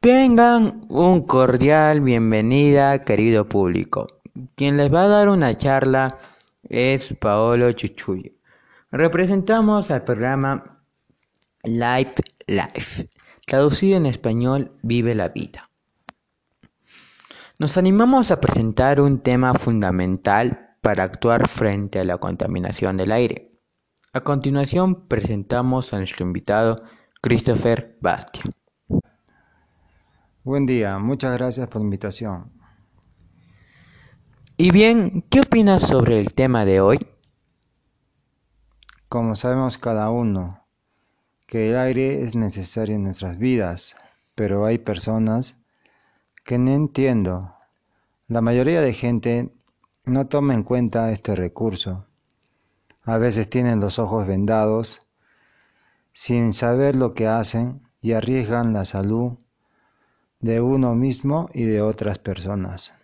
Tengan un cordial bienvenida, querido público. Quien les va a dar una charla es Paolo Chuchuyo. Representamos al programa Life Life, traducido en español Vive la vida. Nos animamos a presentar un tema fundamental para actuar frente a la contaminación del aire. A continuación presentamos a nuestro invitado Christopher Bastia. Buen día, muchas gracias por la invitación. Y bien, ¿qué opinas sobre el tema de hoy? Como sabemos cada uno, que el aire es necesario en nuestras vidas, pero hay personas que no entiendo. La mayoría de gente no toma en cuenta este recurso. A veces tienen los ojos vendados sin saber lo que hacen y arriesgan la salud de uno mismo y de otras personas.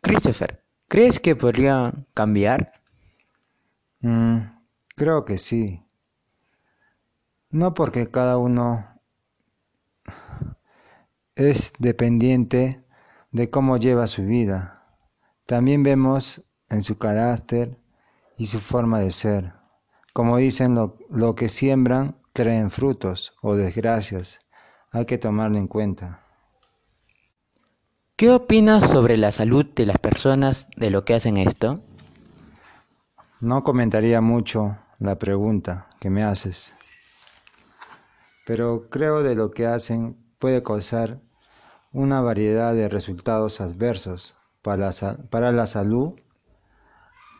Christopher, ¿crees que podría cambiar? Mm, creo que sí. No porque cada uno es dependiente de cómo lleva su vida. También vemos en su carácter y su forma de ser. Como dicen, lo, lo que siembran creen frutos o desgracias. Hay que tomarlo en cuenta. ¿Qué opinas sobre la salud de las personas de lo que hacen esto? No comentaría mucho la pregunta que me haces, pero creo de lo que hacen puede causar una variedad de resultados adversos para la, para la salud,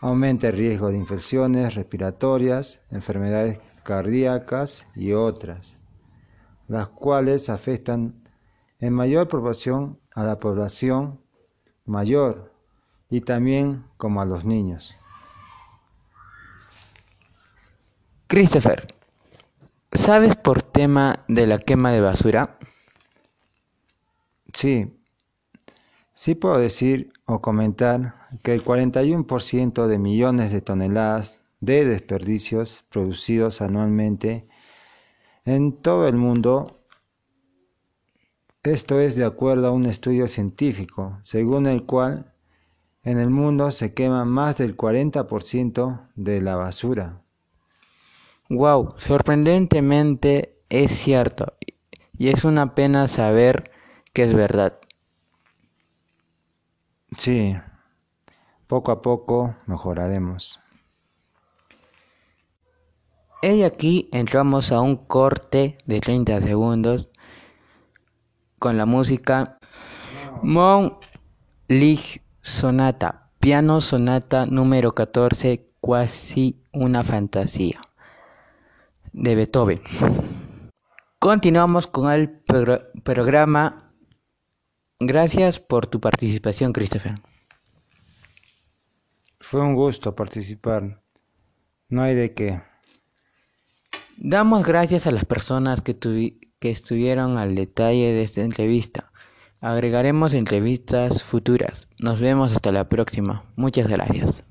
aumenta el riesgo de infecciones respiratorias, enfermedades cardíacas y otras, las cuales afectan en mayor proporción a la población mayor y también como a los niños. Christopher, ¿sabes por tema de la quema de basura? Sí, sí puedo decir o comentar que el 41% de millones de toneladas de desperdicios producidos anualmente en todo el mundo esto es de acuerdo a un estudio científico, según el cual en el mundo se quema más del 40% de la basura. Wow, sorprendentemente es cierto y es una pena saber que es verdad. Sí, poco a poco mejoraremos. Y aquí entramos a un corte de 30 segundos con la música Mon Lig Sonata, piano sonata número 14, casi una fantasía, de Beethoven. Continuamos con el programa. Gracias por tu participación, Christopher. Fue un gusto participar. No hay de qué. Damos gracias a las personas que, que estuvieron al detalle de esta entrevista. Agregaremos entrevistas futuras. Nos vemos hasta la próxima. Muchas gracias.